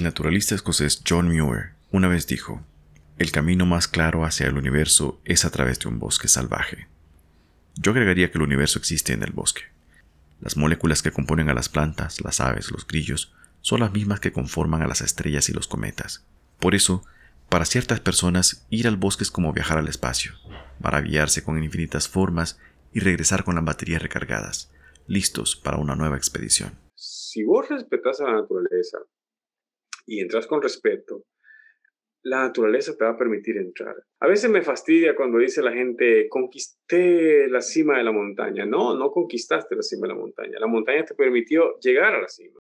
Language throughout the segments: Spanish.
El naturalista escocés John Muir una vez dijo, el camino más claro hacia el universo es a través de un bosque salvaje. Yo agregaría que el universo existe en el bosque. Las moléculas que componen a las plantas, las aves, los grillos, son las mismas que conforman a las estrellas y los cometas. Por eso, para ciertas personas, ir al bosque es como viajar al espacio, maravillarse con infinitas formas y regresar con las baterías recargadas, listos para una nueva expedición. Si vos respetas a la naturaleza y entras con respeto, la naturaleza te va a permitir entrar. A veces me fastidia cuando dice la gente, conquisté la cima de la montaña. No, no conquistaste la cima de la montaña. La montaña te permitió llegar a la cima.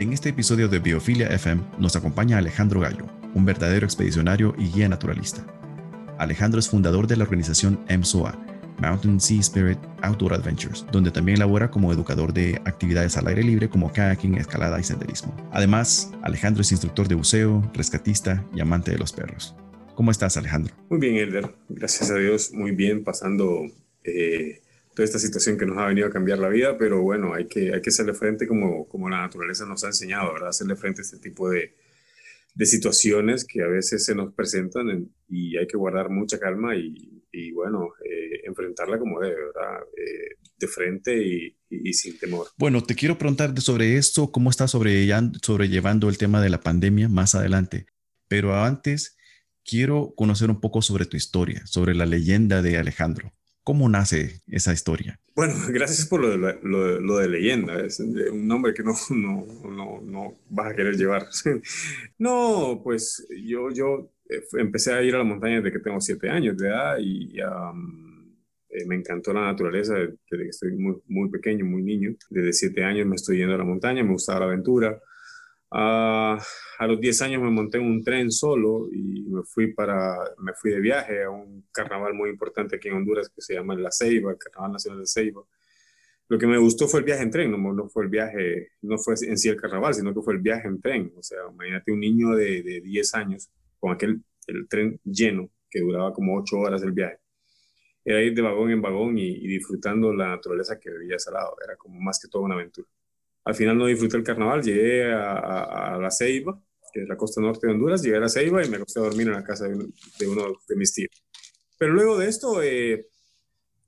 En este episodio de Biofilia FM nos acompaña Alejandro Gallo, un verdadero expedicionario y guía naturalista. Alejandro es fundador de la organización MSOA, Mountain Sea Spirit Outdoor Adventures, donde también labora como educador de actividades al aire libre como kayaking, escalada y senderismo. Además, Alejandro es instructor de buceo, rescatista y amante de los perros. ¿Cómo estás, Alejandro? Muy bien, Elder. Gracias a Dios, muy bien, pasando eh, toda esta situación que nos ha venido a cambiar la vida, pero bueno, hay que, hay que hacerle frente como, como la naturaleza nos ha enseñado, ¿verdad? Hacerle frente a este tipo de, de situaciones que a veces se nos presentan y hay que guardar mucha calma y, y bueno, eh, enfrentarla como debe, ¿verdad? Eh, de frente y, sin temor. Bueno, te quiero preguntar sobre esto, cómo estás sobrellevando el tema de la pandemia más adelante, pero antes quiero conocer un poco sobre tu historia, sobre la leyenda de Alejandro. ¿Cómo nace esa historia? Bueno, gracias por lo de, lo, de leyenda. Es un nombre que no, no, no, no, vas a querer llevar. no, pues yo, yo eh, empecé a ir a la montaña desde que tengo siete años de edad y eh, me encantó la naturaleza desde que estoy muy, muy pequeño, muy niño. Desde siete años me estoy yendo a la montaña, me gustaba la aventura. Uh, a los 10 años me monté en un tren solo y me fui, para, me fui de viaje a un carnaval muy importante aquí en Honduras que se llama La Ceiba, el Carnaval Nacional de Ceiba. Lo que me gustó fue el viaje en tren, no, no fue el viaje, no fue en sí el carnaval, sino que fue el viaje en tren. O sea, imagínate un niño de, de 10 años con aquel el tren lleno que duraba como 8 horas el viaje. Era ir de vagón en vagón y, y disfrutando la naturaleza que vivía al lado. Era como más que toda una aventura. Al final no disfruté el carnaval, llegué a, La Ceiba, que es la costa norte de Honduras, llegué a La Ceiba y me acosté a dormir en la casa de, uno de mis tíos. Pero luego de esto, eh,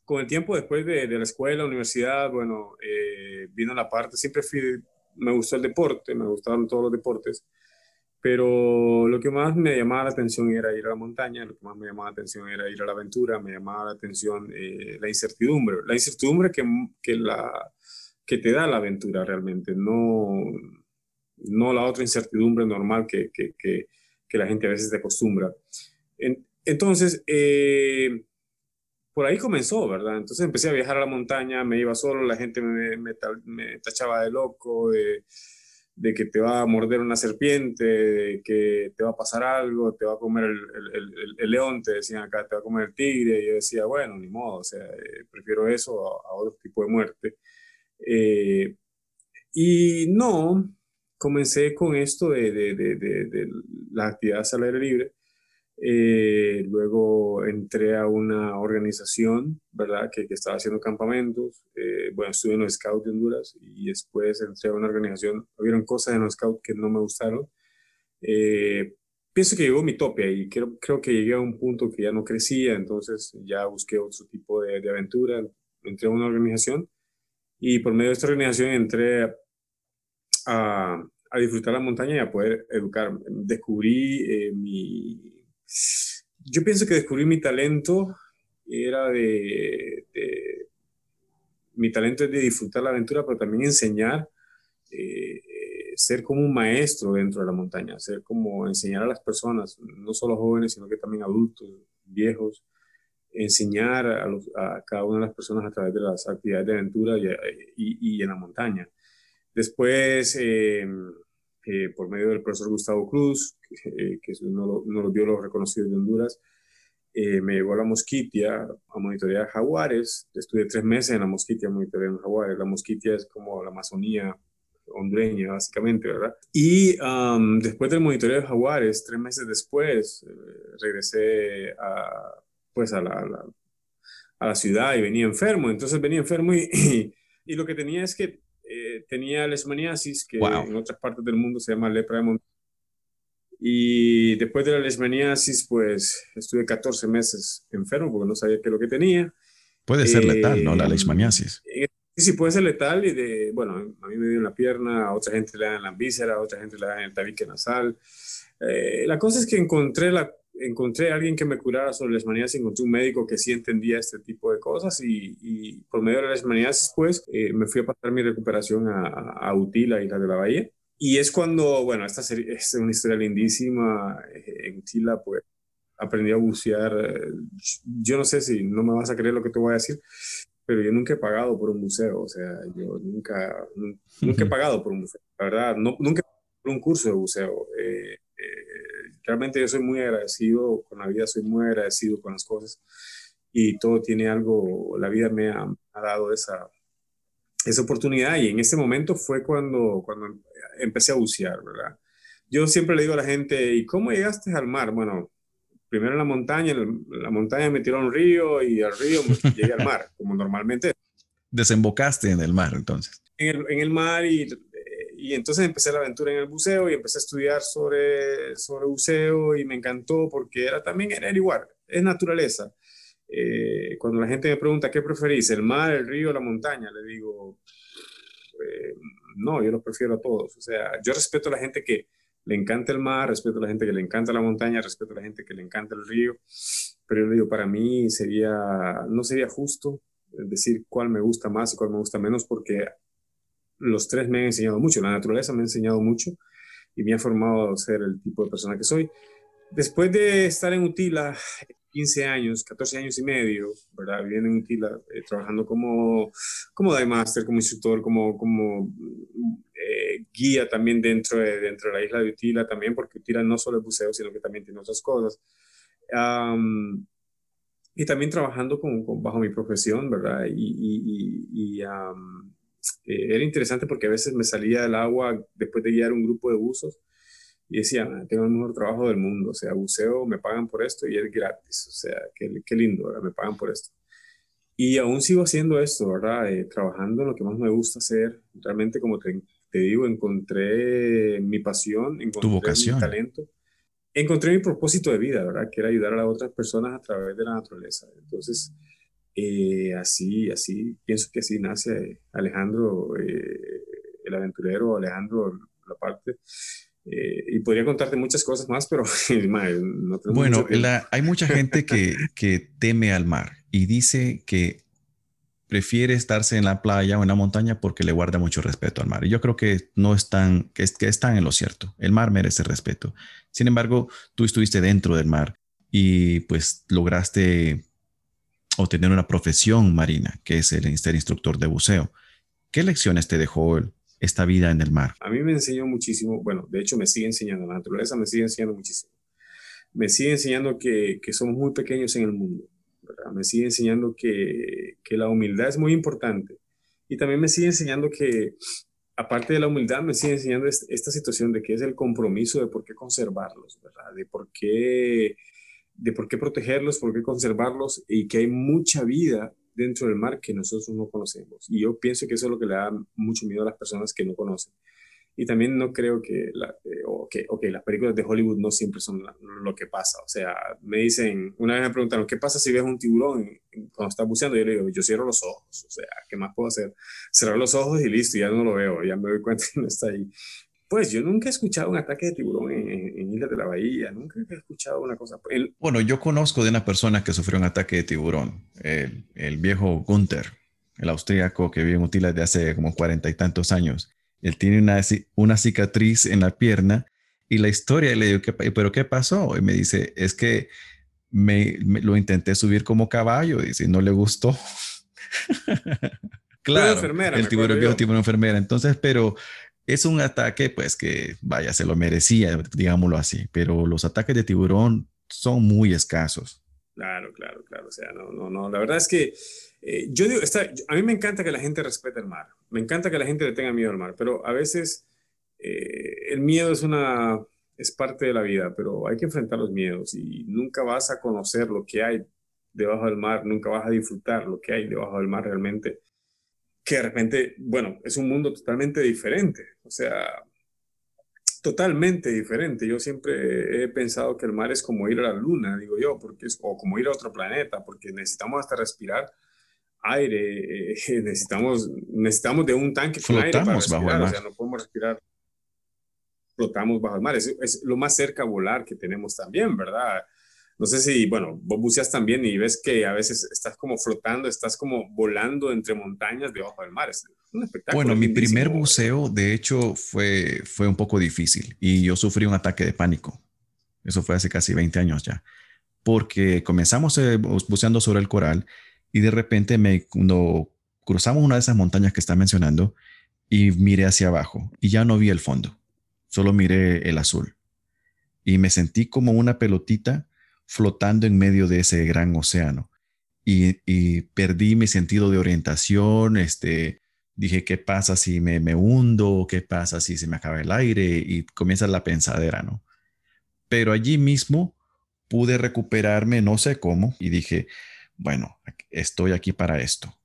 con el tiempo después de, la escuela, universidad, bueno, eh, vino la parte, siempre fui, me gustó el deporte, me gustaron todos los deportes, pero lo que más me llamaba la atención era ir a la montaña, lo que más me llamaba la atención era ir a la aventura, me llamaba la atención eh, la incertidumbre, la incertidumbre que, que la que te da la aventura realmente, no, no la otra incertidumbre normal que, que, que, la gente a veces te acostumbra. entonces, eh, por ahí comenzó, ¿verdad? Entonces empecé a viajar a la montaña, me iba solo, la gente me, me, tachaba de loco, de, que te va a morder una serpiente, de que te va a pasar algo, te va a comer el, el, el, león, te decían acá, te va a comer el tigre, y yo decía, bueno, ni modo, o sea, eh, prefiero eso a, a otro tipo de muerte. Eh, y no, comencé con esto de, de, de, de la actividad al aire libre. Eh, luego entré a una organización, ¿verdad?, que, que estaba haciendo campamentos. Eh, bueno, estuve en los Scouts de Honduras y después entré a una organización. Hubieron cosas en los Scouts que no me gustaron. pienso que llegó mi tope y creo, creo que llegué a un punto que ya no crecía, entonces ya busqué otro tipo de, aventura. Entré a una organización y por medio de esta organización entré a, a disfrutar la montaña y a poder educar. Descubrí eh, mi... Yo pienso que descubrí mi talento, era de, Mi talento es de disfrutar la aventura, pero también enseñar, eh, ser como un maestro dentro de la montaña, ser como enseñar a las personas, no solo jóvenes, sino que también adultos, viejos, enseñar a, cada una de las personas a través de las actividades de aventura y, y, en la montaña. Después, eh, eh, por medio del profesor Gustavo Cruz, que, eh, es uno, de los biólogos reconocidos de Honduras, me llevó a la Mosquitia a monitorear jaguares. Estuve tres meses en la Mosquitia monitoreando jaguares. La Mosquitia es como la Amazonía hondureña, básicamente, ¿verdad? Y después del monitoreo de jaguares, tres meses después, regresé a pues a la, a la, ciudad y venía enfermo. Entonces venía enfermo y, y, lo que tenía es que eh, tenía leishmaniasis, que en otras partes del mundo se llama lepra de montaña. Y después de la leishmaniasis, pues estuve 14 meses enfermo porque no sabía qué es lo que tenía. Puede ser letal, ¿no? La leishmaniasis. Sí, sí, puede ser letal y de, bueno, a mí me dio en la pierna, a otra gente le da en la víscera, a otra gente le da en el tabique nasal. Eh, la cosa es que encontré, la, encontré a alguien que me curara sobre leishmaniasis, encontré un médico que sí entendía este tipo de cosas y, y por medio de la leishmaniasis, pues, eh, me fui a pasar mi recuperación a, a Utila, Isla de la Bahía. Y es cuando, bueno, esta es una historia lindísima. Eh, en Utila, pues, aprendí a bucear. Yo no sé si no me vas a creer lo que te voy a decir, pero yo nunca he pagado por un museo, o sea, yo nunca, nunca he pagado por un museo, la verdad, no, nunca he pagado por un curso de buceo. Eh, eh, realmente yo soy muy agradecido con la vida, soy muy agradecido con las cosas y todo tiene algo, la vida me ha, dado esa, esa oportunidad y en ese momento fue cuando, cuando empecé a bucear, ¿verdad? Yo siempre le digo a la gente, ¿y cómo llegaste al mar? Bueno, primero en la montaña, en la montaña me tiró a un río y al río me llegué al mar, como normalmente. Desembocaste en el mar entonces. En el, en el mar y, y, entonces empecé la aventura en el buceo y empecé a estudiar sobre, sobre buceo y me encantó porque era también era igual, es naturaleza. Eh, cuando la gente me pregunta qué preferís, el mar, el río, la montaña, le digo, eh, no, yo los prefiero a todos. O sea, yo respeto a la gente que, le encanta el mar, respeto a la gente que le encanta la montaña, respeto a la gente que le encanta el río, pero yo digo, para mí sería, no sería justo decir cuál me gusta más y cuál me gusta menos, porque los tres me han enseñado mucho, la naturaleza me ha enseñado mucho y me ha formado a ser el tipo de persona que soy. Después de estar en Utila 15 años, 14 años y medio, ¿verdad? Viviendo en Utila, eh, trabajando como, como dive master, como instructor, como, como eh, guía también dentro de, dentro de la isla de Utila también, porque Utila no solo es buceo, sino que también tiene otras cosas. y también trabajando con, bajo mi profesión, ¿verdad? Y, y, y eh, era interesante porque a veces me salía del agua después de guiar un grupo de buzos y decía, ah, tengo el mejor trabajo del mundo, o sea, buceo, me pagan por esto y es gratis, o sea, qué, qué lindo, ¿verdad? Me pagan por esto. Y aún sigo haciendo esto, ¿verdad? Eh, trabajando en lo que más me gusta hacer. Realmente, como te, te digo, encontré mi pasión, encontré mi talento, encontré mi propósito de vida, ¿verdad? Que era ayudar a las otras personas a través de la naturaleza. Entonces, eh, así, así, pienso que así nace Alejandro, eh, el aventurero, Alejandro, la parte. Eh, y podría contarte muchas cosas más, pero no Bueno, hay mucha gente que, que teme al mar y dice que prefiere estarse en la playa o en la montaña porque le guarda mucho respeto al mar. Y yo creo que no están, que, que están en lo cierto. El mar merece respeto. Sin embargo, tú estuviste dentro del mar y pues lograste obtener una profesión marina, que es el ser instructor de buceo. ¿Qué lecciones te dejó esta vida en el mar? A mí me enseñó muchísimo, bueno, de hecho me sigue enseñando, la naturaleza me sigue enseñando muchísimo. Me sigue enseñando que, que somos muy pequeños en el mundo me sigue enseñando que, que, la humildad es muy importante. Y también me sigue enseñando que, aparte de la humildad, me sigue enseñando esta situación de que es el compromiso de por qué conservarlos, ¿verdad? De por qué, de por qué protegerlos, por qué conservarlos y que hay mucha vida dentro del mar que nosotros no conocemos. Y yo pienso que eso es lo que le da mucho miedo a las personas que no conocen. Y también no creo que, la, eh, okay, okay, las películas de Hollywood no siempre son lo que pasa. O sea, me dicen, una vez me preguntaron, ¿qué pasa si ves un tiburón cuando estás buceando? Yo le digo, yo cierro los ojos. O sea, ¿qué más puedo hacer? Cerrar los ojos y listo, ya no lo veo, ya me doy cuenta que no está ahí. Pues yo nunca he escuchado un ataque de tiburón en, en Islas de la Bahía, nunca he escuchado una cosa. Bueno, yo conozco de una persona que sufrió un ataque de tiburón, el, el viejo Gunther, el austríaco que vive en Utila de hace como cuarenta y tantos años. Él tiene una, una cicatriz en la pierna y la historia, le digo, ¿pero qué pasó? Y me dice, es que me, lo intenté subir como caballo, dice, no le gustó. claro, enfermera, el tiburón viejo tiburón enfermera. Entonces, pero es un ataque, pues que, vaya, se lo merecía, digámoslo así, pero los ataques de tiburón son muy escasos. Claro, claro, claro. O sea, no, no, no. La verdad es que eh, yo digo, está, a mí me encanta que la gente respete el mar. Me encanta que la gente le tenga miedo al mar, pero a veces eh, el miedo es una es parte de la vida, pero hay que enfrentar los miedos y nunca vas a conocer lo que hay debajo del mar, nunca vas a disfrutar lo que hay debajo del mar realmente. Que de repente, bueno, es un mundo totalmente diferente. O sea, totalmente diferente. Yo siempre he pensado que el mar es como ir a la luna, digo yo, porque es, o como ir a otro planeta, porque necesitamos hasta respirar aire, eh, necesitamos, necesitamos de un tanque con aire para respirar, bajo el mar. o sea, no podemos respirar, flotamos bajo el mar, es, es, lo más cerca a volar que tenemos también, ¿verdad? No sé si, bueno, vos buceas también y ves que a veces estás como flotando, estás como volando entre montañas debajo del mar. Es un espectáculo. Bueno, mi primer buceo, de hecho, fue, fue un poco difícil y yo sufrí un ataque de pánico. Eso fue hace casi 20 años ya. Porque comenzamos eh, buceando sobre el coral y de repente me, cuando cruzamos una de esas montañas que está mencionando y miré hacia abajo y ya no vi el fondo, solo miré el azul. Y me sentí como una pelotita flotando en medio de ese gran océano. Y, perdí mi sentido de orientación, este, dije, ¿qué pasa si me, me hundo? ¿Qué pasa si se me acaba el aire? Y comienza la pensadera, ¿no? Pero allí mismo pude recuperarme, no sé cómo, y dije, bueno, estoy aquí para esto.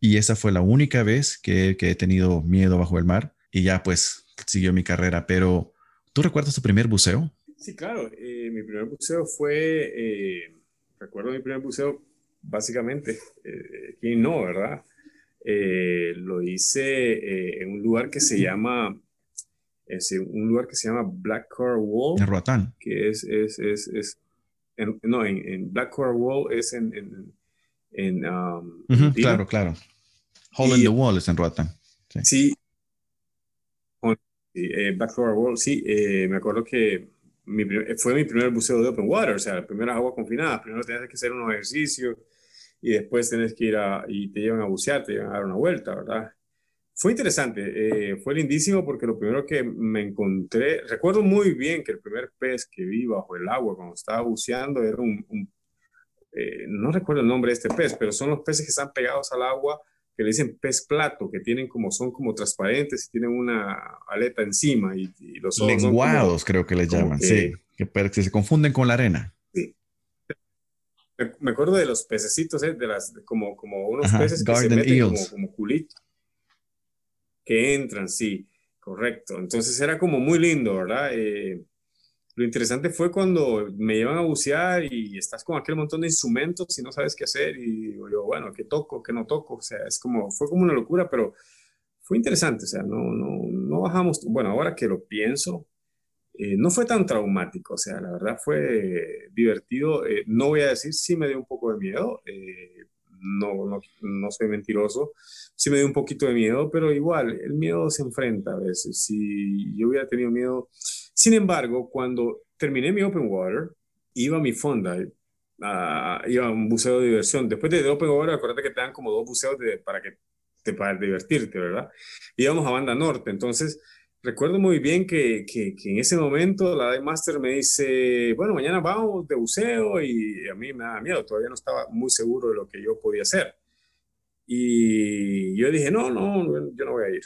Y esa fue la única vez que, que he tenido miedo bajo el mar y ya pues siguió mi carrera. Pero, ¿tú recuerdas tu primer buceo? Sí, claro. Eh, mi primer buceo fue, eh, recuerdo mi primer buceo, básicamente, eh, ¿quién no, verdad? lo hice en un lugar que se llama, es un lugar que se llama Black Car Wall. En Roatán. Que es, es, es, es no, en, Black Car Wall es en, en, en um, claro, claro. Hole in the Wall es en Roatán. Sí. Black Car Wall, sí, me acuerdo que fue mi primer buceo de open water, o sea, las primeras aguas confinadas. Primero tenías que hacer unos ejercicios y después tienes que ir a, y te llevan a bucear, te llevan a dar una vuelta, ¿verdad? Fue interesante, eh, fue lindísimo porque lo primero que me encontré, recuerdo muy bien que el primer pez que vi bajo el agua cuando estaba buceando era un, eh, no recuerdo el nombre de este pez, pero son los peces que están pegados al agua que le dicen pez plato, que tienen como, son como transparentes y tienen una aleta encima y, los ojos Lenguados creo que les llaman, sí, que, se confunden con la arena. Sí. Me acuerdo de los pececitos, ¿eh? de las, como, como unos peces que se meten como, como culito. Que entran, sí, correcto. Entonces era como muy lindo, ¿verdad? Eh, lo interesante fue cuando me llevan a bucear y estás con aquel montón de instrumentos y no sabes qué hacer y digo yo, bueno, ¿qué toco? ¿Qué no toco? O sea, es como, fue como una locura, pero fue interesante, o sea, no, no, no bajamos, bueno, ahora que lo pienso, eh, no fue tan traumático, o sea, la verdad fue divertido, eh, no voy a decir, sí me dio un poco de miedo, eh, no, no, no soy mentiroso, sí me dio un poquito de miedo, pero igual, el miedo se enfrenta a veces, si yo hubiera tenido miedo sin embargo, cuando terminé mi Open Water, iba a mi fonda, iba a un buceo de diversión. Después de Open Water, acuérdate que te dan como dos buceos para que te para divertirte, ¿verdad? Íbamos a Banda Norte, entonces recuerdo muy bien que, que, en ese momento la Dive Master me dice, bueno, mañana vamos de buceo y a mí me da miedo, todavía no estaba muy seguro de lo que yo podía hacer. Y yo dije, no, no, yo no voy a ir.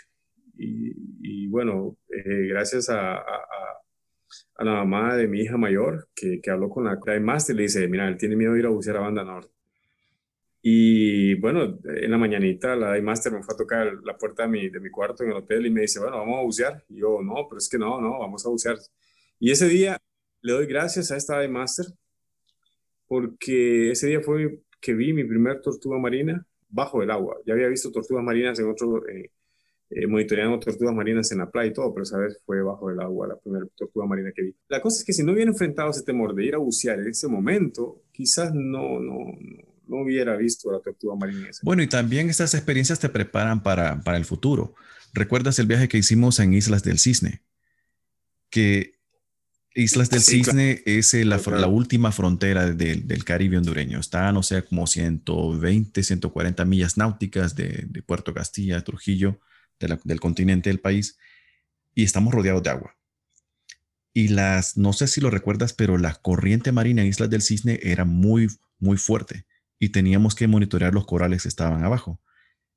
Y, bueno, eh, gracias a, a la mamá de mi hija mayor, que, que habló con la Master, le dice, mira, él tiene miedo de ir a bucear a Banda Norte. Y bueno, en la mañanita la Master me fue a tocar la puerta de mi, de mi cuarto en el hotel y me dice, bueno, vamos a bucear. Y yo, no, pero es que no, no, vamos a bucear. Y ese día le doy gracias a esta Master porque ese día fue que vi mi primer tortuga marina bajo el agua. Ya había visto tortugas marinas en otro, eh, eh, monitoreando tortugas marinas en la playa y todo, pero esa vez fue bajo el agua la primera tortuga marina que vi. La cosa es que si no hubiera enfrentado ese temor de ir a bucear en ese momento, quizás no, no, no, hubiera visto la tortuga marina. bueno, y también estas experiencias te preparan para, para el futuro. ¿Recuerdas el viaje que hicimos en Islas del Cisne? Que Islas del Cisne es la, la, última frontera del Caribe hondureño. Está, no sé, como 120, 140 millas náuticas de, de Puerto Castilla, Trujillo del continente del país y estamos rodeados de agua. Y las, no sé si lo recuerdas, pero la corriente marina en Islas del Cisne era muy, muy fuerte y teníamos que monitorear los corales que estaban abajo.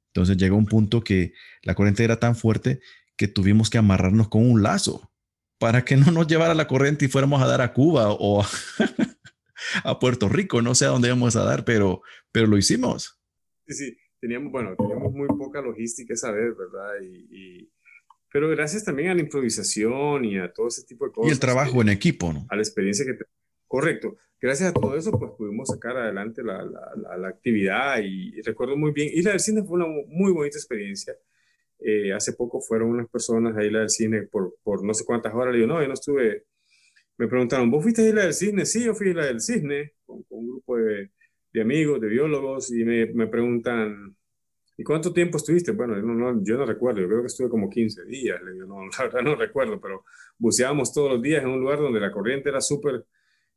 Entonces llegó un punto que la corriente era tan fuerte que tuvimos que amarrarnos con un lazo para que no nos llevara la corriente y fuéramos a dar a Cuba o a Puerto Rico, no sé a dónde vamos a dar, pero, pero lo hicimos. Sí, sí, teníamos, bueno, teníamos muy poca logística esa vez, ¿verdad? Y, pero gracias también a la improvisación y a todo ese tipo de cosas. Y el trabajo en equipo, ¿no? A la experiencia que... Correcto. Gracias a todo eso, pues pudimos sacar adelante la, la, la, actividad y, recuerdo muy bien. Isla del Cine fue una muy bonita experiencia. Eh, hace poco fueron unas personas a Isla del Cine por, por no sé cuántas horas. Le digo, no, yo no estuve. Me preguntaron, ¿vos fuiste a Isla del Cisne? Sí, yo fui a Isla del Cisne con, con un grupo de, de, amigos, de biólogos, y me, me, preguntan, ¿y cuánto tiempo estuviste? Bueno, yo no, yo no recuerdo, yo creo que estuve como 15 días. Le digo, no, la verdad no recuerdo, pero buceábamos todos los días en un lugar donde la corriente era súper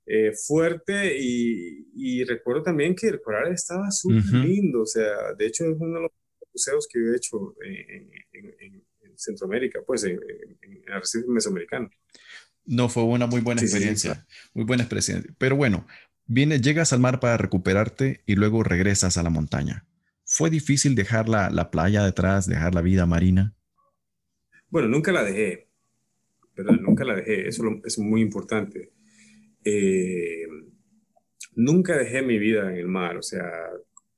eh, fuerte y, y, recuerdo también que el coral estaba súper lindo, o sea, de hecho es uno de los museos que he hecho en, en, Centroamérica, pues en, el arrecife mesoamericano. No, fue una muy buena experiencia, muy buena experiencia. Pero bueno, vienes, llegas al mar para recuperarte y luego regresas a la montaña. ¿Fue difícil dejar la, la playa detrás, dejar la vida marina? Bueno, nunca la dejé, pero nunca la dejé, eso es muy importante eh, nunca dejé mi vida en el mar, o sea,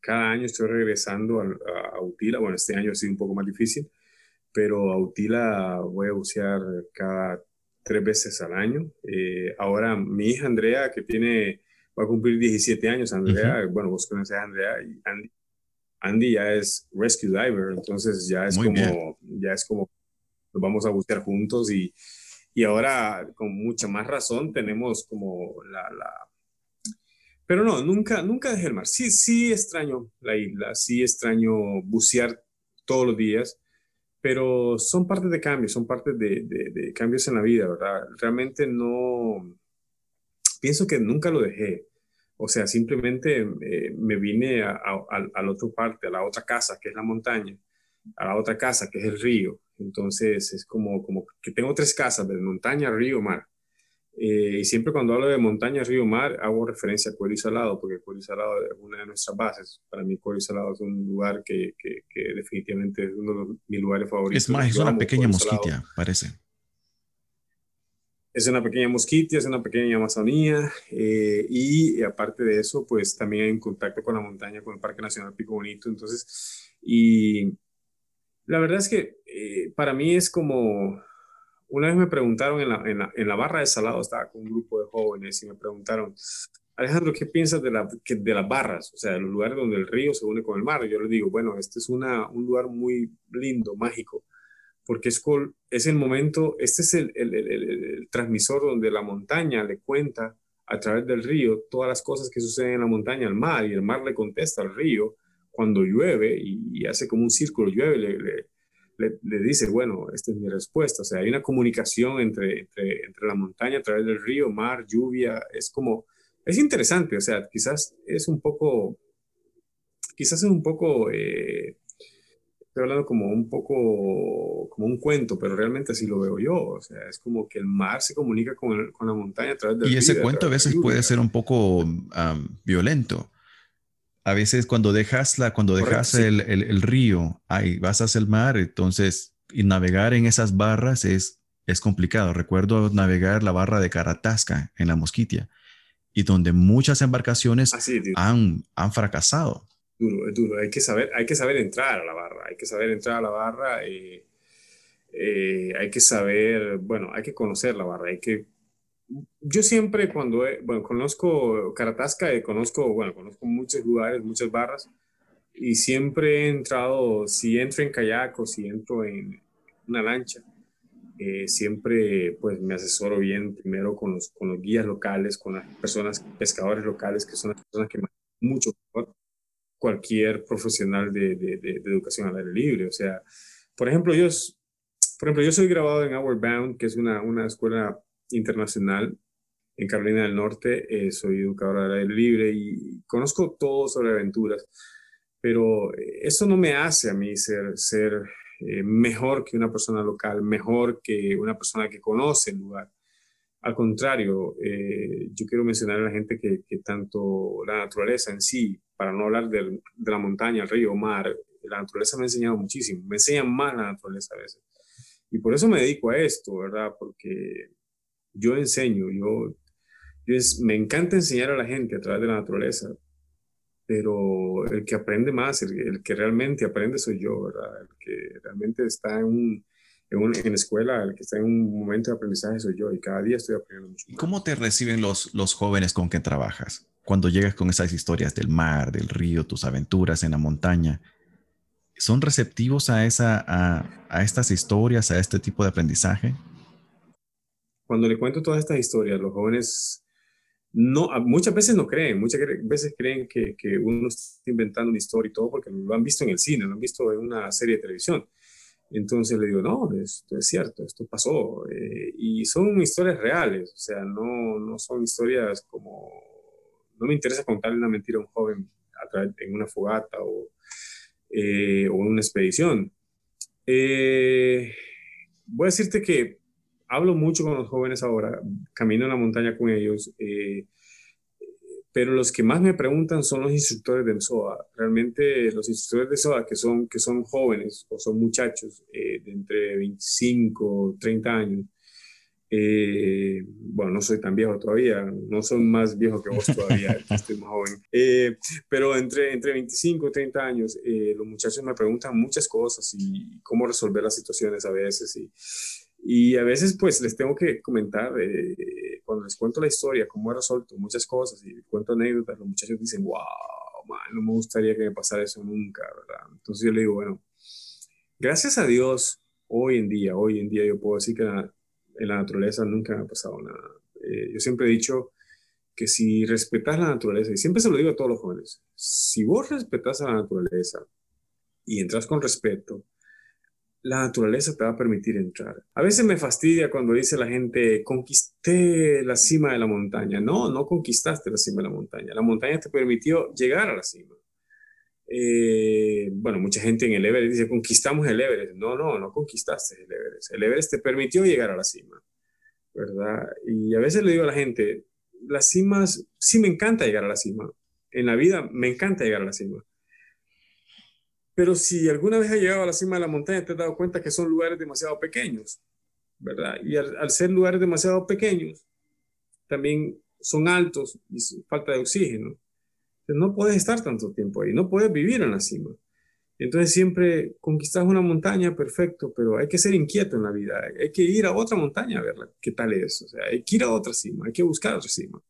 cada año estoy regresando a, Utila, bueno, este año ha sido un poco más difícil, pero a Utila voy a bucear cada tres veces al año. Eh, ahora mi hija Andrea, que tiene, va a cumplir 17 años, Andrea, bueno, vos conoces a Andrea y Andy, Andy ya es rescue diver, entonces ya es como, ya es como, nos vamos a bucear juntos y y ahora con mucha más razón tenemos como la, la... Pero no, nunca, nunca dejé el mar. Sí, sí extraño la isla, sí extraño bucear todos los días, pero son partes de cambios, son partes de, de, cambios en la vida, ¿verdad? Realmente no, pienso que nunca lo dejé. O sea, simplemente eh, me vine a, a, a, la otra parte, a la otra casa, que es la montaña, a la otra casa, que es el río. Entonces es como, como que tengo tres casas, de montaña, río, mar. Eh, y siempre cuando hablo de montaña, río, mar, hago referencia a Cuero y Salado, porque Cuero y Salado es una de nuestras bases. Para mí, Cuero y Salado es un lugar que, que, definitivamente es uno de mis lugares favoritos. Es más, es una pequeña mosquitia, parece. Es una pequeña mosquitia, es una pequeña Amazonía, eh, y aparte de eso, pues también hay un contacto con la montaña, con el Parque Nacional Pico Bonito. Entonces, y la verdad es que eh, para mí es como, una vez me preguntaron en la, en, la, en la, barra de salado, estaba con un grupo de jóvenes y me preguntaron, Alejandro, ¿qué piensas de, la, de las barras? O sea, de los lugares donde el río se une con el mar. Yo les digo, bueno, este es una, un lugar muy lindo, mágico, porque es, es el momento, este es el, el, el, el transmisor donde la montaña le cuenta a través del río todas las cosas que suceden en la montaña al mar y el mar le contesta al río cuando llueve y, hace como un círculo, llueve, le, le, dice, bueno, esta es mi respuesta. O sea, hay una comunicación entre, entre, entre, la montaña a través del río, mar, lluvia. Es como, es interesante. O sea, quizás es un poco, quizás es un poco, eh, estoy hablando como un poco, como un cuento, pero realmente así lo veo yo. O sea, es como que el mar se comunica con, con la montaña a través del. Y ese cuento a veces puede ser un poco violento a veces cuando dejas, la, cuando dejas el, el, río, ahí vas hacia el mar, entonces, y navegar en esas barras es, es complicado. Recuerdo navegar la barra de Caratasca en la Mosquitia, y donde muchas embarcaciones han, han fracasado. Duro, es duro. Hay que, saber, hay que saber entrar a la barra, hay que saber entrar a la barra, y, eh, hay que saber, bueno, hay que conocer la barra, hay que yo siempre cuando, bueno, conozco Caratasca, eh, conozco, bueno, conozco muchos lugares, muchas barras, y siempre he entrado, si entro en kayak o si entro en una lancha, eh, siempre pues me asesoro bien primero con los, con los guías locales, con las personas, pescadores locales, que son las personas que manejan mucho mejor cualquier profesional de, de, educación al aire libre. O sea, por ejemplo, yo, por ejemplo, yo soy grabado en Outward Bound, que es una, una escuela internacional en Carolina del Norte. Eh, soy educador al aire libre y conozco todo sobre aventuras, pero eso no me hace a mí ser, ser eh, mejor que una persona local, mejor que una persona que conoce el lugar. Al contrario, eh, yo quiero mencionar a la gente que, que, tanto la naturaleza en sí, para no hablar de, la montaña, el río, mar, la naturaleza me ha enseñado muchísimo, me enseña más la naturaleza a veces. Y por eso me dedico a esto, ¿verdad? Porque yo enseño, yo, me encanta enseñar a la gente a través de la naturaleza, pero el que aprende más, el, que realmente aprende soy yo, ¿verdad? El que realmente está en, un, en, en, escuela, el que está en un momento de aprendizaje soy yo y cada día estoy aprendiendo mucho. ¿Y cómo te reciben los, los jóvenes con que trabajas? Cuando llegas con esas historias del mar, del río, tus aventuras en la montaña, ¿son receptivos a, esa, a, a estas historias, a este tipo de aprendizaje? Cuando le cuento todas estas historias, los jóvenes no, muchas veces no creen, muchas veces creen que, que, uno está inventando una historia y todo porque lo han visto en el cine, lo han visto en una serie de televisión. Entonces le digo, no, esto es cierto, esto pasó. Eh, y son historias reales, o sea, no, no son historias como... No me interesa contarle una mentira a un joven en una fogata o, eh, o en una expedición. Eh, voy a decirte que hablo mucho con los jóvenes ahora, camino en la montaña con ellos, eh, pero los que más me preguntan son los instructores del SOA. Realmente los instructores de SOA que son, que son jóvenes o son muchachos eh, de entre 25, 30 años, eh, bueno, no soy tan viejo todavía, no soy más viejo que vos todavía, estoy más joven, pero entre, entre 25 y 30 años, los muchachos me preguntan muchas cosas y cómo resolver las situaciones a veces y, y a veces pues les tengo que comentar, eh, cuando les cuento la historia, cómo he resuelto muchas cosas y cuento anécdotas, los muchachos dicen, wow, man, no me gustaría que me pasara eso nunca, ¿verdad? Entonces yo le digo, bueno, gracias a Dios, hoy en día, hoy en día yo puedo decir que en la naturaleza nunca me ha pasado nada. Eh, yo siempre he dicho que si respetas la naturaleza, y siempre se lo digo a todos los jóvenes, si vos respetas a la naturaleza y entras con respeto, la naturaleza te va a permitir entrar. A veces me fastidia cuando dice la gente, conquisté la cima de la montaña. No, no conquistaste la cima de la montaña. La montaña te permitió llegar a la cima. Eh, bueno, mucha gente en el Everest dice, conquistamos el Everest. No, no, no conquistaste el Everest. El Everest te permitió llegar a la cima, ¿verdad? Y a veces le digo a la gente, las cimas, sí me encanta llegar a la cima. En la vida me encanta llegar a la cima pero si alguna vez has llegado a la cima de la montaña, te has dado cuenta que son lugares demasiado pequeños, ¿verdad? Y al, ser lugares demasiado pequeños, también son altos y falta de oxígeno. Entonces no puedes estar tanto tiempo ahí, no puedes vivir en la cima. Entonces siempre conquistas una montaña, perfecto, pero hay que ser inquieto en la vida. Hay que ir a otra montaña a verla, qué tal es. O sea, hay que ir a otra cima, hay que buscar otra cima.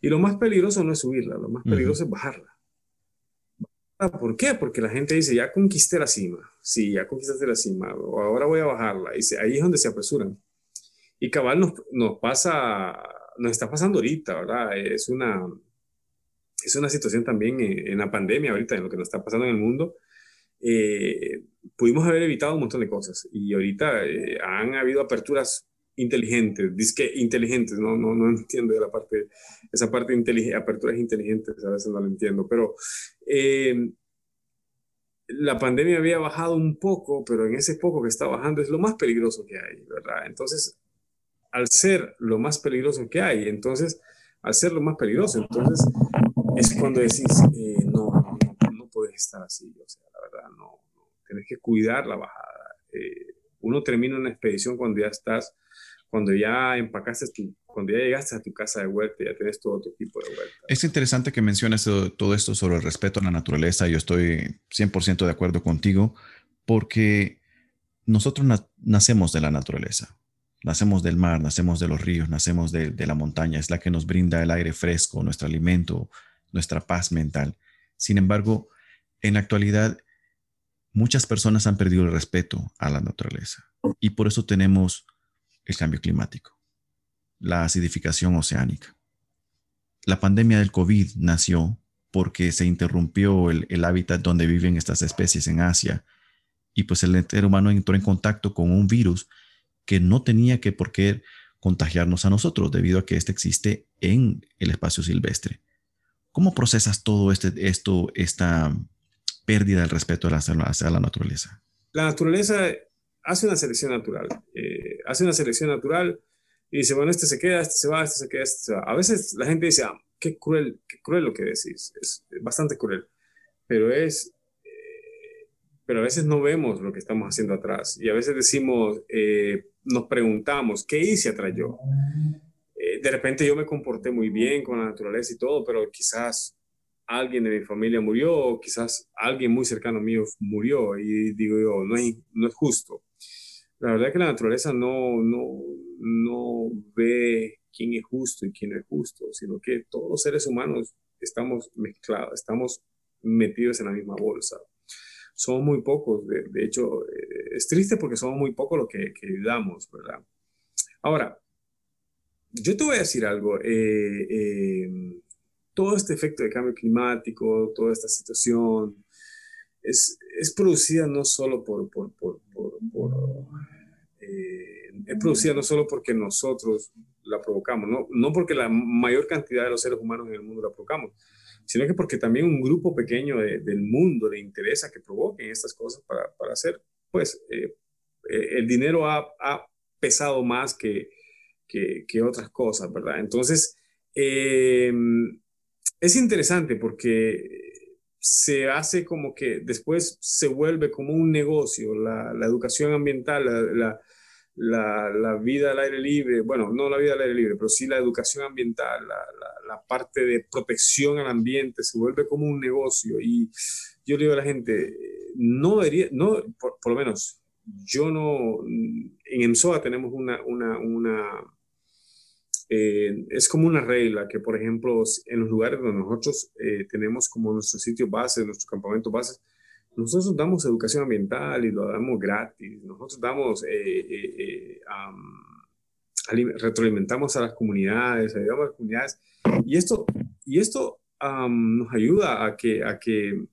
Y lo más peligroso no es subirla, lo más peligroso es bajarla. ¿Por qué? Porque la gente dice, ya conquisté la cima. Sí, ya conquistaste la cima. O ahora voy a bajarla. Y ahí es donde se apresuran. Y cabal nos, nos pasa, nos está pasando ahorita, ¿verdad? Es una, es una situación también en, la pandemia ahorita, en lo que nos está pasando en el mundo. Eh, pudimos haber evitado un montón de cosas. Y ahorita eh, han habido aperturas inteligentes, disque inteligentes, no, no, no entiendo la parte, esa parte de aperturas inteligentes, a veces no lo entiendo, pero eh, la pandemia había bajado un poco, pero en ese poco que está bajando es lo más peligroso que hay, ¿verdad? Entonces, al ser lo más peligroso que hay, entonces, al ser lo más peligroso, entonces es cuando decís, eh, no, no, no, puedes estar así, o sea, la verdad, no, no tienes que cuidar la bajada. Eh, uno termina una expedición cuando ya estás cuando ya empacaste tu, cuando ya llegaste a tu casa de vuelta, ya tienes todo tu tipo de vuelta. Es interesante que menciones todo esto sobre el respeto a la naturaleza. Yo estoy 100% de acuerdo contigo porque nosotros nacemos de la naturaleza. Nacemos del mar, nacemos de los ríos, nacemos de, de la montaña. Es la que nos brinda el aire fresco, nuestro alimento, nuestra paz mental. Sin embargo, en la actualidad, muchas personas han perdido el respeto a la naturaleza y por eso tenemos el cambio climático, la acidificación oceánica. La pandemia del COVID nació porque se interrumpió el, hábitat donde viven estas especies en Asia y pues el ser humano entró en contacto con un virus que no tenía que por qué contagiarnos a nosotros debido a que este existe en el espacio silvestre. ¿Cómo procesas todo este, esto, esta pérdida del respeto hacia la naturaleza? La naturaleza hace una selección natural. Eh, hace una selección natural y dice, bueno, este se queda, este se va, este se queda, este se va. A veces la gente dice, ah, qué cruel, qué cruel lo que decís. Es bastante cruel. Pero es, eh, pero a veces no vemos lo que estamos haciendo atrás. Y a veces decimos, eh, nos preguntamos, ¿qué hice atrás yo? de repente yo me comporté muy bien con la naturaleza y todo, pero quizás alguien de mi familia murió quizás alguien muy cercano mío murió y digo yo, no es, no es justo. La verdad es que la naturaleza no, no, no ve quién es justo y quién no es justo, sino que todos los seres humanos estamos mezclados, estamos metidos en la misma bolsa. Somos muy pocos, de, de hecho, eh, es triste porque somos muy pocos los que, que ayudamos, ¿verdad? Ahora, yo te voy a decir algo. Eh, eh, todo este efecto de cambio climático, toda esta situación, es, es producida no solo por, por, por, eh, es producida no solo porque nosotros la provocamos, no, no porque la mayor cantidad de los seres humanos en el mundo la provocamos, sino que porque también un grupo pequeño del mundo le interesa que provoquen estas cosas para, para hacer, pues eh, eh, el dinero ha, ha pesado más que, que, que, otras cosas, ¿verdad? Entonces, es interesante porque se hace como que después se vuelve como un negocio, la, la educación ambiental, la, la, la, vida al aire libre, bueno, no la vida al aire libre, pero sí la educación ambiental, la, parte de protección al ambiente, se vuelve como un negocio. Y yo le digo a la gente, no debería, no, por, por lo menos, yo no, en EMSOA tenemos una, una, una eh, es como una regla que, por ejemplo, en los lugares donde nosotros eh, tenemos como nuestro sitio base, nuestro campamento base, nosotros damos educación ambiental y lo damos gratis. Nosotros damos, eh, um, retroalimentamos a las comunidades, ayudamos a las comunidades. Y esto, y esto um, nos ayuda a que, a que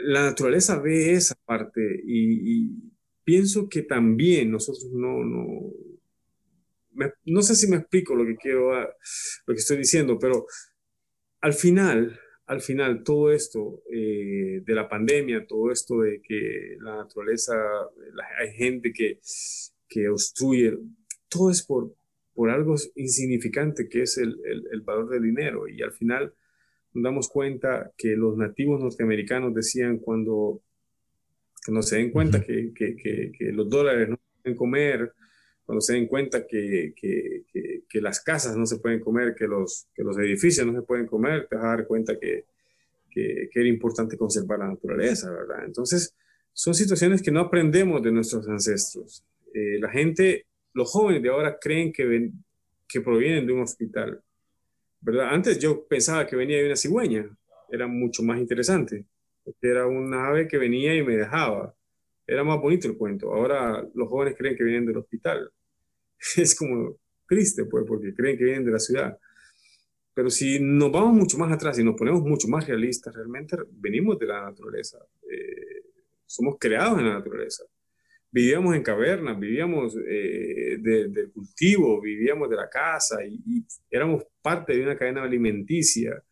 la naturaleza ve esa parte y, y pienso que también nosotros no, no no sé si me explico lo que quiero, ah, lo que estoy diciendo, pero al final, al final, todo esto eh, de la pandemia, todo esto de que la naturaleza, hay gente que, que obstruye, todo es por, por algo insignificante que es el, el, valor del dinero. Y al final nos damos cuenta que los nativos norteamericanos decían cuando, no se den cuenta que, que, que, que los dólares no pueden comer, cuando se den cuenta que, que, que, las casas no se pueden comer, que los, que los edificios no se pueden comer, te vas a dar cuenta que, era importante conservar la naturaleza, ¿verdad? Entonces, son situaciones que no aprendemos de nuestros ancestros. Eh, la gente, los jóvenes de ahora creen que, ven, que provienen de un hospital, ¿verdad? Antes yo pensaba que venía de una cigüeña, era mucho más interesante, era una ave que venía y me dejaba era más bonito el cuento. Ahora los jóvenes creen que vienen del hospital. Es como triste, pues, porque creen que vienen de la ciudad. Pero si nos vamos mucho más atrás y nos ponemos mucho más realistas, realmente venimos de la naturaleza. Eh, somos creados en la naturaleza. Vivíamos en cavernas, vivíamos eh, del cultivo, vivíamos de la casa y, y éramos parte de una cadena alimenticia.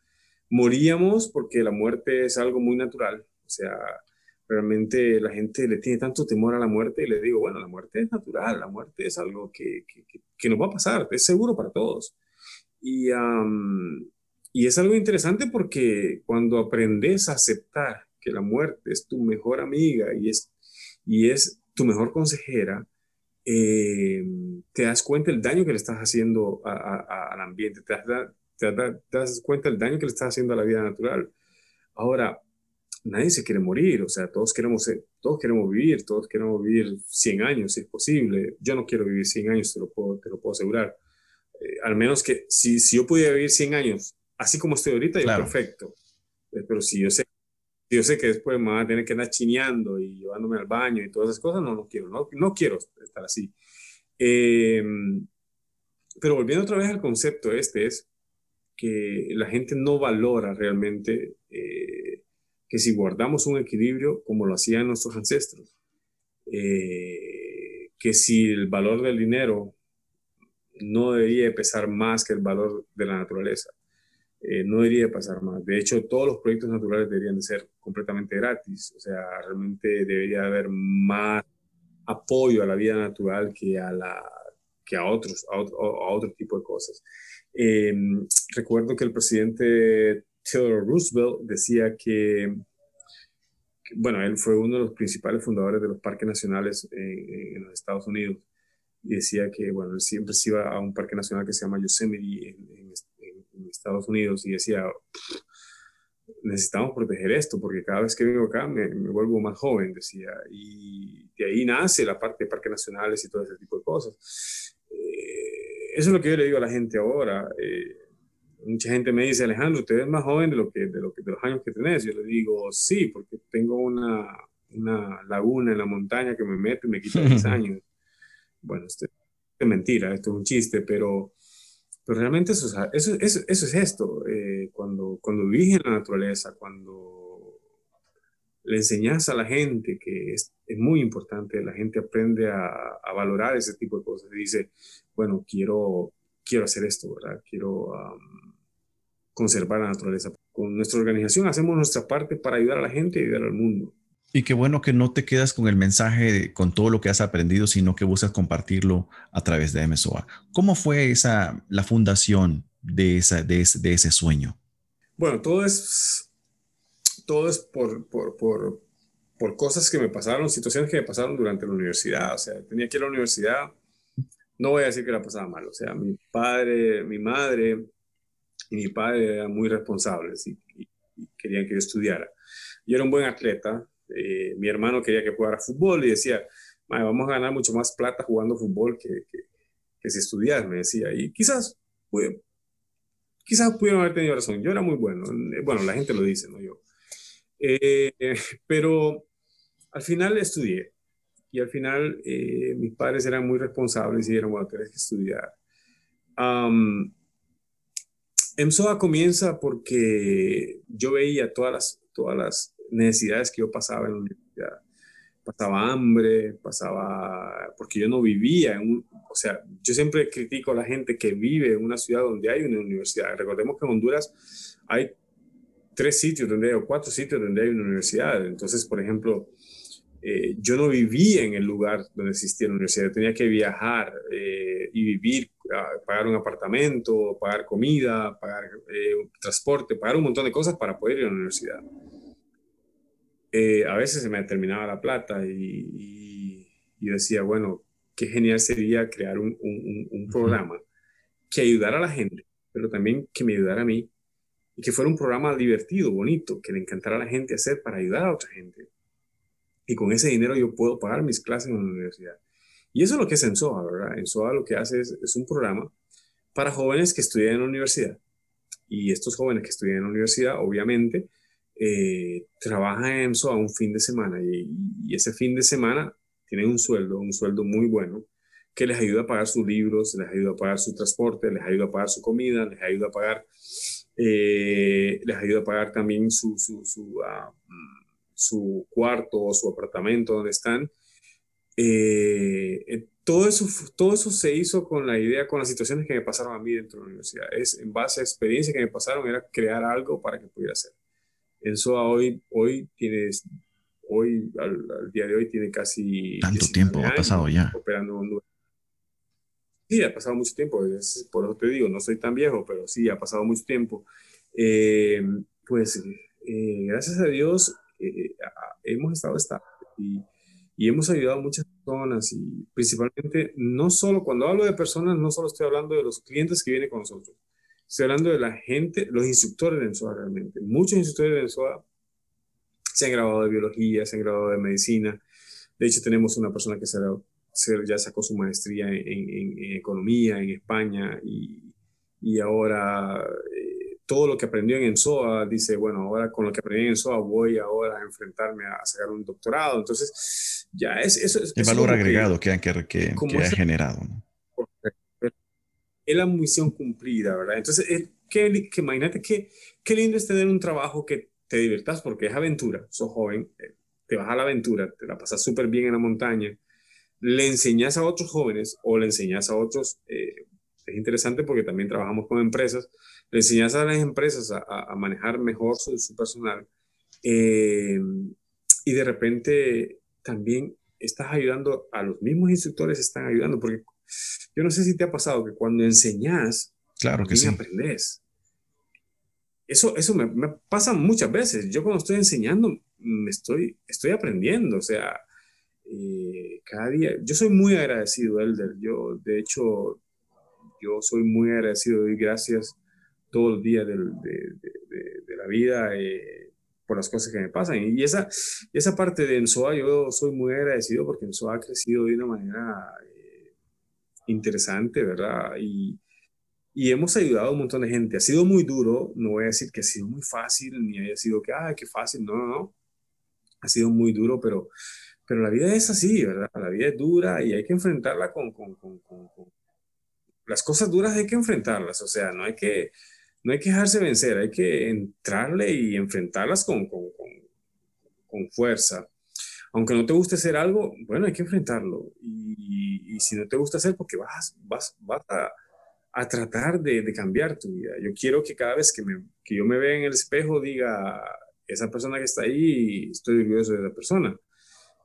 Moríamos porque la muerte es algo muy natural. O sea, realmente la gente le tiene tanto temor a la muerte y le digo, bueno, la muerte es natural, la muerte es algo que, que, que nos va a pasar, es seguro para todos. Y, y es algo interesante porque cuando aprendes a aceptar que la muerte es tu mejor amiga y es, y es tu mejor consejera, eh, te das cuenta del daño que le estás haciendo al ambiente, te das, te das cuenta del daño que le estás haciendo a la vida natural. Ahora, nadie se quiere morir, o sea, todos queremos, todos queremos vivir, todos queremos vivir 100 años si es posible. Yo no quiero vivir 100 años, te lo puedo, te lo puedo asegurar. Eh, al menos que si, si yo pudiera vivir 100 años, así como estoy ahorita, yo perfecto. Eh, pero si yo sé, yo sé que después me van a tener que andar chineando y llevándome al baño y todas esas cosas, no, no quiero, no, no quiero estar así. Eh, pero volviendo otra vez al concepto este, es que la gente no valora realmente que si guardamos un equilibrio como lo hacían nuestros ancestros, eh, que si el valor del dinero no debería pesar más que el valor de la naturaleza, eh, no debería pasar más. De hecho, todos los proyectos naturales deberían de ser completamente gratis, o sea, realmente debería haber más apoyo a la vida natural que a, la, que a, otros, a, otro, tipo de cosas. Eh, recuerdo que el presidente Theodore Roosevelt decía que, bueno, él fue uno de los principales fundadores de los parques nacionales en, los Estados Unidos. y decía que, bueno, él siempre se iba a un parque nacional que se llama Yosemite en, en, Estados Unidos y decía, necesitamos proteger esto porque cada vez que vengo acá me, vuelvo más joven, decía, y de ahí nace la parte de parques nacionales y todo ese tipo de cosas. Eh, eso es lo que yo le digo a la gente ahora. Eh, mucha gente me dice, Alejandro, usted es más joven de, lo que, de, lo que, de los años que tenés. Yo le digo, sí, porque tengo una, una laguna en la montaña que me mete y me quita 10 años. Bueno, esto es mentira, esto es un chiste, pero, pero realmente eso, eso, eso, eso es esto. Eh, cuando, cuando vivís en la naturaleza, cuando le enseñas a la gente que es, es muy importante, la gente aprende a, a, valorar ese tipo de cosas. Dice, bueno, quiero, quiero hacer esto, ¿verdad? Quiero conservar la naturaleza. Con nuestra organización hacemos nuestra parte para ayudar a la gente y ayudar al mundo. Y qué bueno que no te quedas con el mensaje, con todo lo que has aprendido, sino que buscas compartirlo a través de MSOA. ¿Cómo fue esa, la fundación de, esa, de, ese, de ese sueño? Bueno, todo es, todo es por, por, por, por, cosas que me pasaron, situaciones que me pasaron durante la universidad. O sea, tenía que ir a la universidad, no voy a decir que la pasaba mal. O sea, mi padre, mi madre y mi padre eran muy responsables y, y querían que yo estudiara. Yo era un buen atleta, eh, mi hermano quería que jugara fútbol y decía, vamos a ganar mucho más plata jugando fútbol que, que, si estudiar, me decía. Y quizás, quizás pudieron haber tenido razón. Yo era muy bueno. Bueno, la gente lo dice, no yo. Eh, pero al final estudié. Y al final eh, mis padres eran muy responsables y dijeron, bueno, tienes que estudiar. EMSOA comienza porque yo veía todas las, todas las necesidades que yo pasaba en la universidad. Pasaba hambre, pasaba, porque yo no vivía en un, o sea, yo siempre critico a la gente que vive en una ciudad donde hay una universidad. Recordemos que en Honduras hay tres sitios donde hay, o cuatro sitios donde hay una universidad. Entonces, por ejemplo, eh, yo no vivía en el lugar donde existía la universidad, tenía que viajar eh, y vivir, pagar un apartamento, pagar comida, pagar eh, transporte, pagar un montón de cosas para poder ir a la universidad. A veces se me terminaba la plata y, yo decía, bueno, qué genial sería crear un, un, programa que ayudara a la gente, pero también que me ayudara a mí y que fuera un programa divertido, bonito, que le encantara a la gente hacer para ayudar a otra gente. Y con ese dinero yo puedo pagar mis clases en la universidad. Y eso es lo que es ENSOA, ¿verdad? ENSOA lo que hace es, es un programa para jóvenes que estudian en la universidad. Y estos jóvenes que estudian en la universidad, obviamente, eh, trabaja en eso a un fin de semana y, ese fin de semana tienen un sueldo, un sueldo muy bueno, que les ayuda a pagar sus libros, les ayuda a pagar su transporte, les ayuda a pagar su comida, les ayuda a pagar, eh, les ayuda a pagar también su, su, su, ah, su cuarto o su apartamento donde están. Eh, todo, eso, todo eso se hizo con la idea, con las situaciones que me pasaron a mí dentro de la universidad. Es en base a experiencias que me pasaron, era crear algo para que pudiera hacer. Eso hoy, hoy tienes, hoy, al, día de hoy tiene casi... Tanto tiempo ha pasado ya. Operando Sí, ha pasado mucho tiempo, por eso te digo, no soy tan viejo, pero sí, ha pasado mucho tiempo. Eh, pues eh, gracias a Dios eh, hemos estado estables y, y, hemos ayudado a muchas personas y principalmente, no solo, cuando hablo de personas, no solo estoy hablando de los clientes que vienen con nosotros, Estoy hablando de la gente, los instructores de ENSOA realmente. Muchos instructores de ENSOA se han graduado de biología, se han graduado de medicina. De hecho, tenemos una persona que se, ya sacó su maestría en, economía en España y, y ahora eh, todo lo que aprendió en ENSOA, dice, bueno, ahora con lo que aprendí en ENSOA voy ahora a enfrentarme a sacar un doctorado. Entonces, ya es eso. Es, el valor agregado que, que, que, que ha generado. ¿no? es la misión cumplida, ¿verdad? Entonces, que, que imagínate que, qué lindo es tener un trabajo que te diviertas porque es aventura, sos joven, eh, te vas a la aventura, te la pasas súper bien en la montaña, le enseñas a otros jóvenes o le enseñas a otros, eh, es interesante porque también trabajamos con empresas, le enseñas a las empresas a, a manejar mejor su, su personal eh, y de repente también estás ayudando a los mismos instructores, están ayudando, porque yo no sé si te ha pasado que cuando enseñas, claro que sí. aprendes. Eso, eso me, pasa muchas veces. Yo cuando estoy enseñando, me estoy, estoy aprendiendo. O sea, eh, cada día, yo soy muy agradecido, Elder. Yo, de hecho, yo soy muy agradecido, doy gracias todos los días de, de, la vida eh, por las cosas que me pasan. Y esa, esa parte de Ensoa, yo soy muy agradecido porque Ensoa ha crecido de una manera eh, interesante, ¿verdad? Y, y hemos ayudado a un montón de gente. Ha sido muy duro, no voy a decir que ha sido muy fácil, ni haya sido que, ah, qué fácil, no, no, no. Ha sido muy duro, pero, pero la vida es así, ¿verdad? La vida es dura y hay que enfrentarla con, con, con, con las cosas duras hay que enfrentarlas, o sea, no hay que, no hay que dejarse vencer, hay que entrarle y enfrentarlas con, con, con, fuerza. Aunque no te guste hacer algo, bueno, hay que enfrentarlo. Y, y si no te gusta hacer, porque vas, vas, vas a, a tratar de, de, cambiar tu vida. Yo quiero que cada vez que, me, que yo me vea en el espejo diga, esa persona que está ahí, estoy orgulloso de esa persona.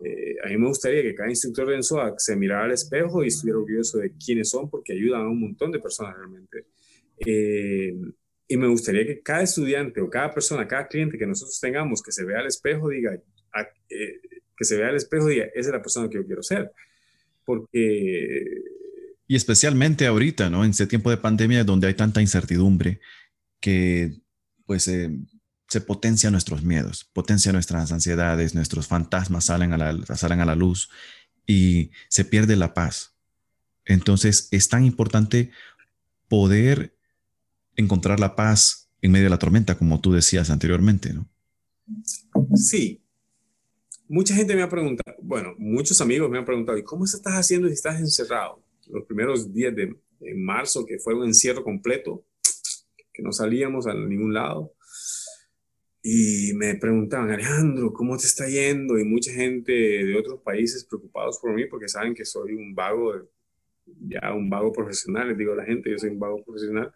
Eh, a mí me gustaría que cada instructor de ENSOAC se mirara al espejo y estuviera orgulloso de quiénes son, porque ayudan a un montón de personas realmente. Eh, y me gustaría que cada estudiante o cada persona, cada cliente que nosotros tengamos, que se vea al espejo, diga, eh, que se vea al espejo, diga, esa es la persona que yo quiero ser. Porque... Y especialmente ahorita, ¿no? En este tiempo de pandemia donde hay tanta incertidumbre, que pues se potencian nuestros miedos, potencia nuestras ansiedades, nuestros fantasmas salen a, salen a la luz y se pierde la paz. Entonces es tan importante poder encontrar la paz en medio de la tormenta, como tú decías anteriormente, ¿no? Sí. Mucha gente me ha preguntado, bueno, muchos amigos me han preguntado, ¿y cómo estás haciendo si estás encerrado? Los primeros días de, marzo, que fue un encierro completo, que no salíamos a ningún lado. Y me preguntaban, Alejandro, ¿cómo te está yendo? Y mucha gente de otros países preocupados por mí porque saben que soy un vago, ya un vago profesional. Les digo a la gente, yo soy un vago profesional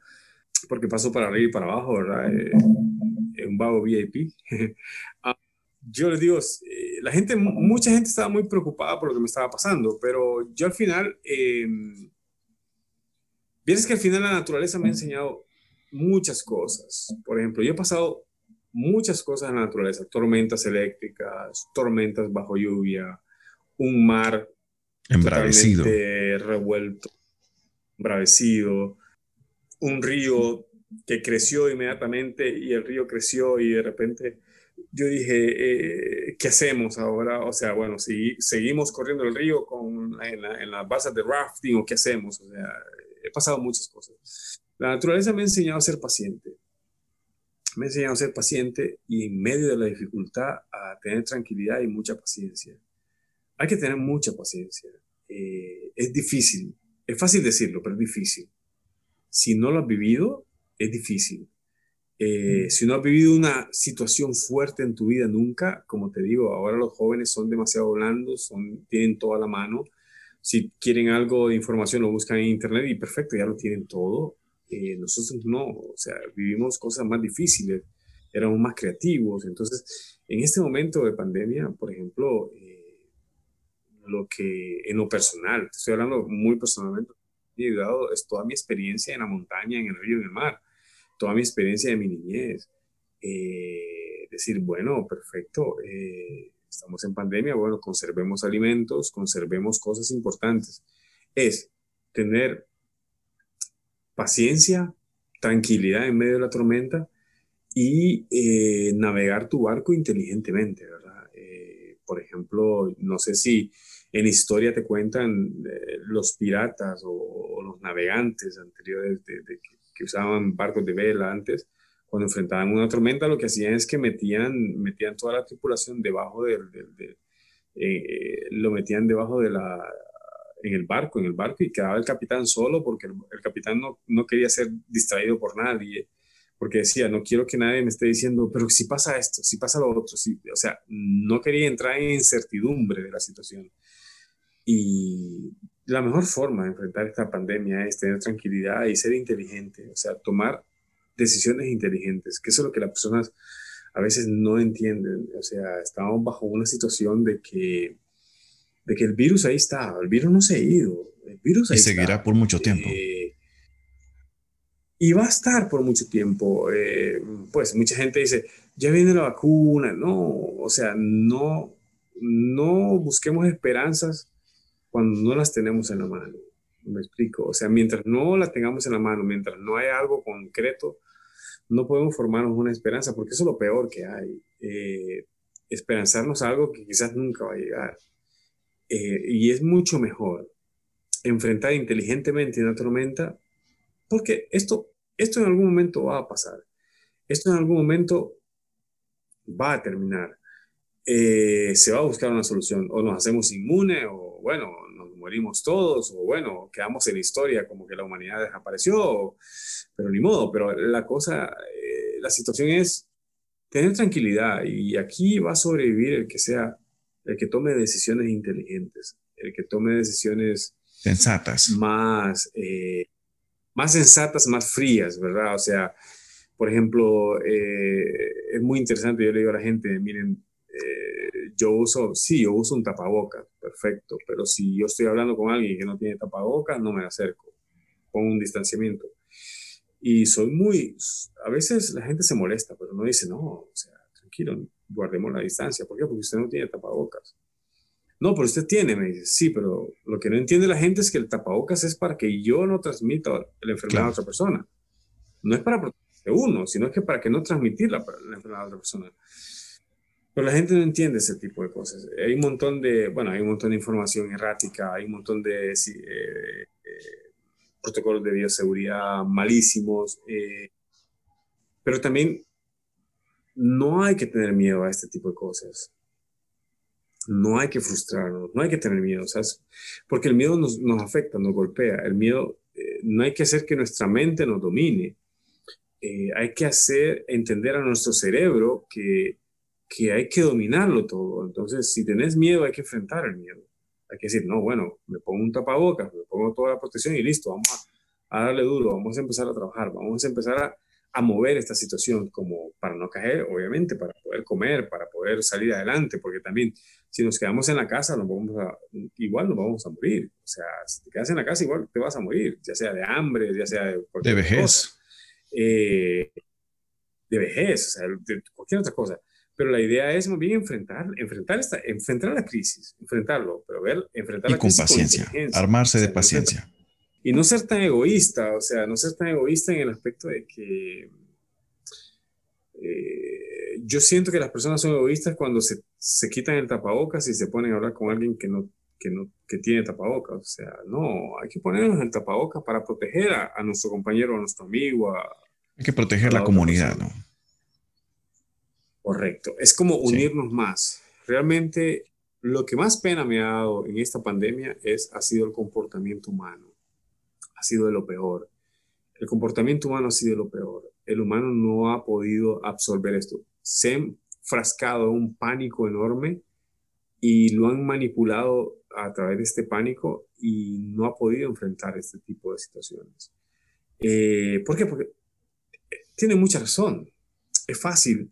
porque paso para arriba y para abajo, ¿verdad? Eh, un vago VIP. Ah, yo les digo, eh, la gente, mucha gente estaba muy preocupada por lo que me estaba pasando, pero yo al final, eh, vienes que al final la naturaleza me ha enseñado muchas cosas. Por ejemplo, yo he pasado muchas cosas en la naturaleza, tormentas eléctricas, tormentas bajo lluvia, un mar embravecido, revuelto, embravecido, un río que creció inmediatamente y el río creció y de repente yo dije, eh, ¿qué hacemos ahora? O sea, bueno, si seguimos corriendo el río con, en, en las basas de rafting o qué hacemos? O sea, he pasado muchas cosas. La naturaleza me ha enseñado a ser paciente. Me ha enseñado a ser paciente y en medio de la dificultad a tener tranquilidad y mucha paciencia. Hay que tener mucha paciencia. Eh, es difícil. Es fácil decirlo, pero es difícil si no lo has vivido, es difícil. Eh, mm. si no has vivido una situación fuerte en tu vida nunca, como te digo, ahora los jóvenes son demasiado blandos, son, tienen toda la mano. Si quieren algo de información, lo buscan en internet y perfecto, ya lo tienen todo. Eh, nosotros no, o sea, vivimos cosas más difíciles, éramos más creativos. Entonces, en este momento de pandemia, por ejemplo, eh, lo que en lo personal, estoy hablando muy personalmente, es toda mi experiencia en la montaña, en el río, en el mar, toda mi experiencia de mi niñez. Eh, decir, bueno, perfecto, eh, estamos en pandemia, bueno, conservemos alimentos, conservemos cosas importantes. Es tener paciencia, tranquilidad en medio de la tormenta y eh, navegar tu barco inteligentemente, ¿verdad? Por ejemplo, no sé si en historia te cuentan eh, los piratas o, los navegantes anteriores de, que, usaban barcos de vela antes, cuando enfrentaban una tormenta, lo que hacían es que metían, metían toda la tripulación debajo del, eh, lo metían debajo de la, en el barco, en el barco, y quedaba el capitán solo porque el, capitán no, no, quería ser distraído por nadie, porque decía, no quiero que nadie me esté diciendo, pero si pasa esto, si pasa lo otro, si, o sea, no quería entrar en incertidumbre de la situación. Y la mejor forma de enfrentar esta pandemia es tener tranquilidad y ser inteligente, o sea, tomar decisiones inteligentes, que eso es lo que las personas a veces no entienden. O sea, estamos bajo una situación de que, de que el virus ahí está, el virus no se ha ido, el virus ahí y seguirá por mucho tiempo. Eh, y va a estar por mucho tiempo. Eh, pues mucha gente dice, ya viene la vacuna. No, o sea, no, no busquemos esperanzas cuando no las tenemos en la mano. Me explico. O sea, mientras no las tengamos en la mano, mientras no hay algo concreto, no podemos formarnos una esperanza, porque eso es lo peor que hay. Eh, esperanzarnos algo que quizás nunca va a llegar. Eh, y es mucho mejor enfrentar inteligentemente una tormenta, porque esto, esto en algún momento va a pasar. Esto en algún momento va a terminar. Eh, se va a buscar una solución. O nos hacemos inmunes, o bueno, nos morimos todos, o bueno, quedamos en la historia como que la humanidad desapareció, pero ni modo. Pero la cosa, eh, la situación es tener tranquilidad y aquí va a sobrevivir el que sea, el que tome decisiones inteligentes, el que tome decisiones sensatas. Más, eh, más sensatas, más frías, ¿verdad? O sea, por ejemplo, eh, es muy interesante, yo le digo a la gente, miren, eh, yo uso, sí, yo uso un tapabocas, perfecto, pero si yo estoy hablando con alguien que no tiene tapabocas, no me acerco, pongo un distanciamiento. Y soy muy, a veces la gente se molesta, pero no dice, no, o sea, tranquilo, guardemos la distancia. ¿Por qué? Porque usted no tiene tapabocas. No, pero usted tiene, me dice, sí, pero lo que no entiende la gente es que el tapabocas es para que yo no transmita la enfermedad a otra persona. No es para proteger uno, sino que para que no transmitir la, la enfermedad a otra persona. Pero la gente no entiende ese tipo de cosas. Hay un montón de, bueno, hay un montón de información errática, hay un montón de eh, eh, protocolos de bioseguridad malísimos, eh, pero también no hay que tener miedo a este tipo de cosas. No hay que frustrarnos, no hay que tener miedo, ¿sabes? Porque el miedo nos, nos afecta, nos golpea. El miedo, eh, no hay que hacer que nuestra mente nos domine. Eh, hay que hacer entender a nuestro cerebro que, que hay que dominarlo todo. Entonces, si tenés miedo, hay que enfrentar el miedo hay que decir, no, bueno, me pongo un tapabocas, me pongo toda la protección y listo, vamos a, darle duro, vamos a empezar a trabajar, vamos a empezar a, a, mover esta situación como para no caer, obviamente, para poder comer, para poder salir adelante, porque también si nos quedamos en la casa, nos vamos a, igual nos vamos a morir. O sea, si te quedas en la casa, igual te vas a morir, ya sea de hambre, ya sea de... De vejez. Eh, de vejez, o sea, de cualquier otra cosa. Pero la idea es bien enfrentar, enfrentar, esta, enfrentar la crisis, enfrentarlo, pero ver, enfrentar y la con crisis paciencia, armarse de paciencia. Y no ser tan egoísta, o sea, no ser tan egoísta en el aspecto de que eh, yo siento que las personas son egoístas cuando se, se, quitan el tapabocas y se ponen a hablar con alguien que no, que no que tiene tapabocas. O sea, no, hay que ponernos el tapabocas para proteger a, a nuestro compañero, a nuestro amigo. A, hay que proteger la, la comunidad, ¿no? Correcto. Es como unirnos más. Realmente lo que más pena me ha dado en esta pandemia es, ha sido el comportamiento humano. Ha sido de lo peor. El comportamiento humano ha sido de lo peor. El humano no ha podido absorber esto. Se han frascado en un pánico enorme y lo han manipulado a través de este pánico y no ha podido enfrentar este tipo de situaciones. Eh, ¿Por qué? Porque tiene mucha razón. Es fácil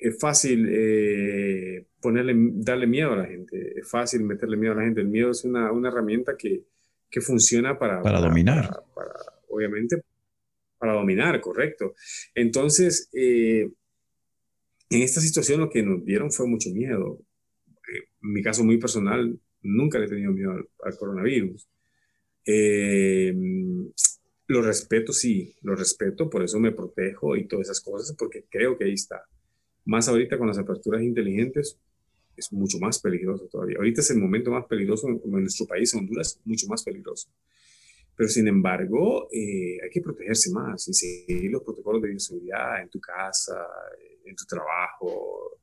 es fácil eh, ponerle, darle miedo a la gente, es fácil meterle miedo a la gente. El miedo es una, una herramienta que, que, funciona para, para, dominar. Para, obviamente, para dominar, correcto. Entonces, eh, en esta situación lo que nos dieron fue mucho miedo. Eh, en mi caso muy personal, nunca le he tenido miedo al, al coronavirus. lo respeto, sí, lo respeto, por eso me protejo y todas esas cosas, porque creo que ahí está más ahorita con las aperturas inteligentes, es mucho más peligroso todavía. Ahorita es el momento más peligroso en, nuestro país, Honduras, mucho más peligroso. Pero sin embargo, eh, hay que protegerse más y seguir los protocolos de bioseguridad en tu casa, en tu trabajo,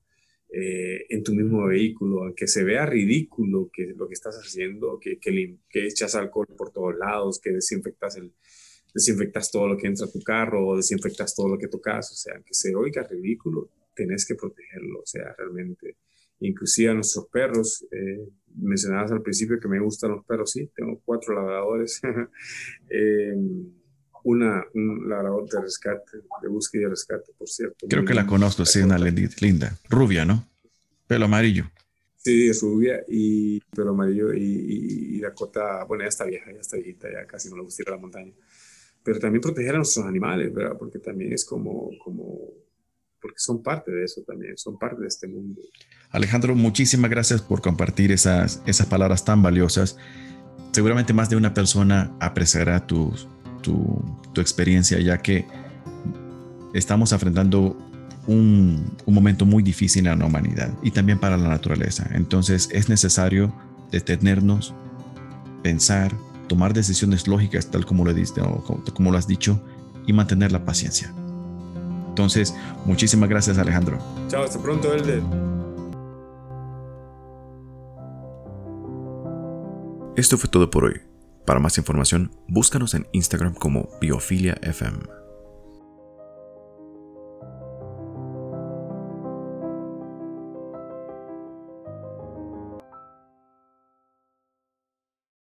eh, en tu mismo vehículo, aunque se vea ridículo que lo que estás haciendo, que, que, que echas alcohol por todos lados, que desinfectas, el, desinfectas todo lo que entra a tu carro o desinfectas todo lo que tocas, o sea, aunque se oiga ridículo, tenés que protegerlo, o sea, realmente. Inclusive a nuestros perros, eh, mencionabas al principio que me gustan los perros, sí, tengo cuatro labradores, eh, una, un labrador de rescate, de búsqueda y rescate, por cierto. Creo que la conozco, sí, una linda, rubia, ¿no? Pelo amarillo. Sí, es rubia y pelo amarillo y, y, y, Dakota, bueno, ya está vieja, ya está viejita, ya casi no le gusta ir a la montaña. Pero también proteger a nuestros animales, ¿verdad? Porque también es como, como porque son parte de eso también, son parte de este mundo. Alejandro, muchísimas gracias por compartir esas, esas palabras tan valiosas. Seguramente más de una persona apreciará tu, tu, tu experiencia, ya que estamos enfrentando un, un, momento muy difícil en la humanidad y también para la naturaleza. Entonces es necesario detenernos, pensar, tomar decisiones lógicas tal como lo, como lo has dicho y mantener la paciencia. Entonces, muchísimas gracias Alejandro. Chao, hasta pronto, Elder. Esto fue todo por hoy. Para más información, búscanos en Instagram como Biofilia FM.